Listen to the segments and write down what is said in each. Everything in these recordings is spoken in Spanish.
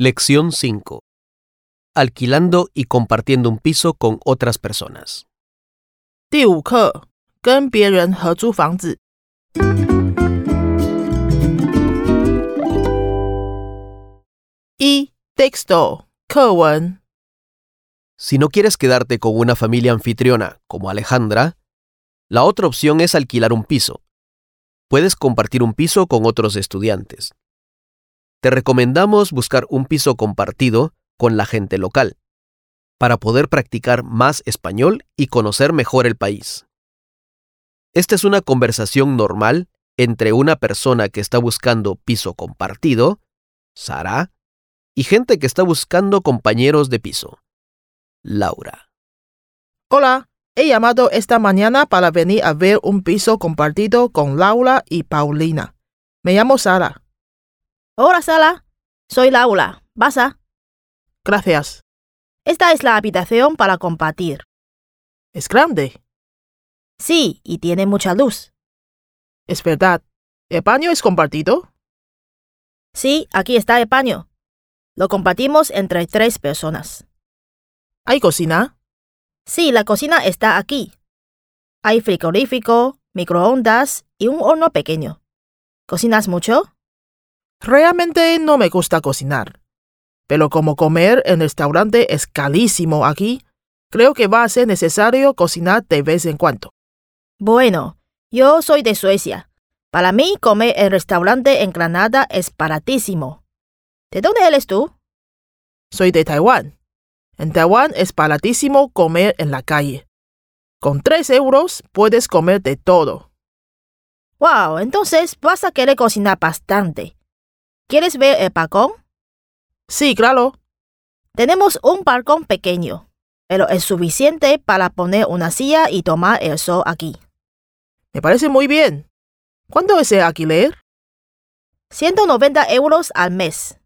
Lección 5. Alquilando y compartiendo un piso con otras personas. 第五课，跟别人合租房子。一 texto 课文 Si no quieres quedarte con una familia anfitriona como Alejandra, la otra opción es alquilar un piso. Puedes compartir un piso con otros estudiantes. Te recomendamos buscar un piso compartido con la gente local, para poder practicar más español y conocer mejor el país. Esta es una conversación normal entre una persona que está buscando piso compartido, Sara, y gente que está buscando compañeros de piso, Laura. Hola, he llamado esta mañana para venir a ver un piso compartido con Laura y Paulina. Me llamo Sara. Hola, Sara. Soy Laura. ¿Pasa? Gracias. Esta es la habitación para compartir. Es grande. Sí, y tiene mucha luz. Es verdad. ¿El baño es compartido? Sí, aquí está el baño. Lo compartimos entre tres personas. ¿Hay cocina? Sí, la cocina está aquí. Hay frigorífico, microondas y un horno pequeño. ¿Cocinas mucho? Realmente no me gusta cocinar. Pero como comer en restaurante es carísimo aquí, creo que va a ser necesario cocinar de vez en cuando. Bueno, yo soy de Suecia. Para mí, comer en restaurante en Granada es baratísimo. ¿De dónde eres tú? Soy de Taiwán. En Taiwán es baratísimo comer en la calle. Con 3 euros puedes comer de todo. Wow, entonces vas a querer cocinar bastante. ¿Quieres ver el balcón? Sí, claro. Tenemos un balcón pequeño, pero es suficiente para poner una silla y tomar el sol aquí. Me parece muy bien. ¿Cuánto es el alquiler? 190 euros al mes.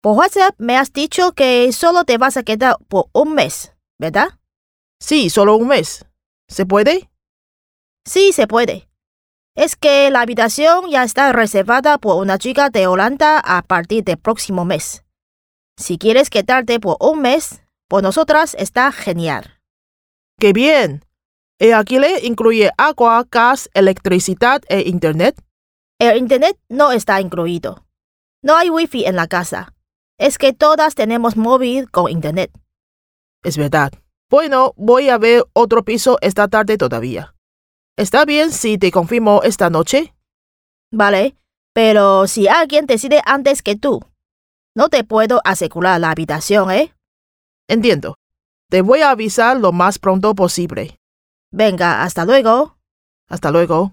Por WhatsApp me has dicho que solo te vas a quedar por un mes, ¿verdad? Sí, solo un mes. ¿Se puede? Sí, se puede. Es que la habitación ya está reservada por una chica de Holanda a partir del próximo mes. Si quieres quedarte por un mes, por nosotras está genial. ¡Qué bien! ¿El alquiler incluye agua, gas, electricidad e internet? El internet no está incluido. No hay wifi en la casa. Es que todas tenemos móvil con internet. Es verdad. Bueno, voy a ver otro piso esta tarde todavía. ¿Está bien si te confirmo esta noche? Vale, pero si alguien decide antes que tú, no te puedo asegurar la habitación, ¿eh? Entiendo. Te voy a avisar lo más pronto posible. Venga, hasta luego. Hasta luego.